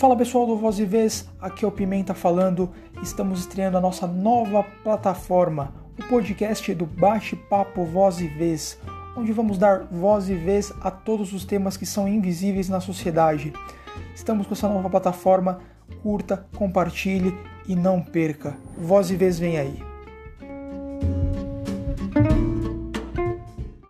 Fala pessoal do Voz e Vez, aqui é o Pimenta falando. Estamos estreando a nossa nova plataforma, o podcast do Bate-Papo Voz e Vez, onde vamos dar voz e vez a todos os temas que são invisíveis na sociedade. Estamos com essa nova plataforma, curta, compartilhe e não perca. Voz e Vez vem aí.